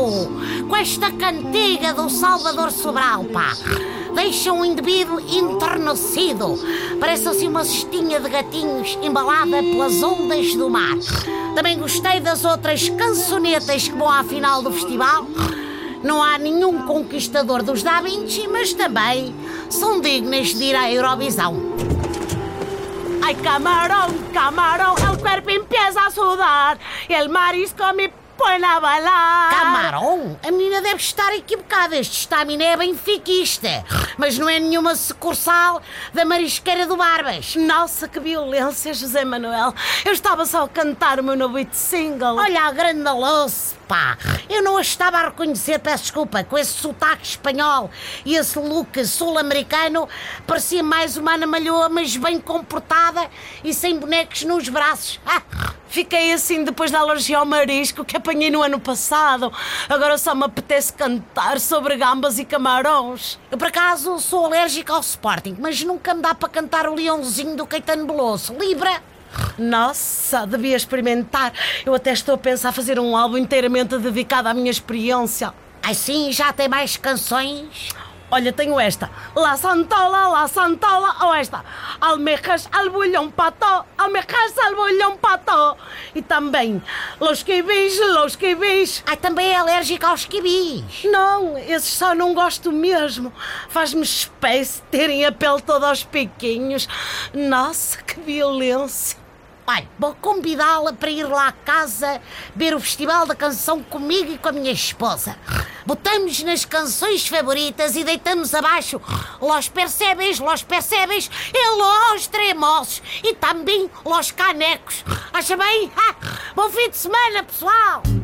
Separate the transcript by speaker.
Speaker 1: fogo com esta cantiga do Salvador Sobral, pá. Deixa um indivíduo enternecido. Parece assim uma cestinha de gatinhos embalada pelas ondas do mar. Também gostei das outras cançonetas que vão à final do festival. Não há nenhum conquistador dos Da Vinci, mas também são dignas de ir à Eurovisão.
Speaker 2: Ay, camarón, camarón, el cuerpo empieza a sudar el marisco me pone a bailar.
Speaker 1: Camarão? A menina deve estar equivocada. Este estamina é benfiquista. Mas não é nenhuma sucursal da marisqueira do Barbas.
Speaker 2: Nossa, que violência, José Manuel. Eu estava só a cantar o meu novo hit single.
Speaker 1: Olha a grande louça, pá. Eu não a estava a reconhecer, peço desculpa, com esse sotaque espanhol e esse look sul-americano. Parecia mais uma Ana Malhoa, mas bem comportada e sem bonecos nos braços. Ah,
Speaker 2: Fiquei assim depois da alergia ao marisco que apanhei no ano passado. Agora só me apetece cantar sobre gambas e camarões.
Speaker 1: eu por acaso sou alérgica ao Sporting, mas nunca me dá para cantar o leãozinho do Caetano Beloso. Libra?
Speaker 2: Nossa, devia experimentar. Eu até estou a pensar fazer um álbum inteiramente dedicado à minha experiência.
Speaker 1: Assim já tem mais canções?
Speaker 2: Olha, tenho esta. La Santola, La Santola, ou esta. Almejas al bullón pato, almejas al bullón pato. E também, Los Kibis, Los Kibis.
Speaker 1: Ai, também é alérgica aos quibis.
Speaker 2: Não, esses só não gosto mesmo. Faz-me espécie terem a pele toda aos piquinhos. Nossa, que violência.
Speaker 1: Olha, vou convidá-la para ir lá à casa ver o Festival da Canção comigo e com a minha esposa. Botamos nas canções favoritas e deitamos abaixo Los Percebes, Los Percebes e Los Tremosos e também Los Canecos. Acha bem? Bom fim de semana, pessoal!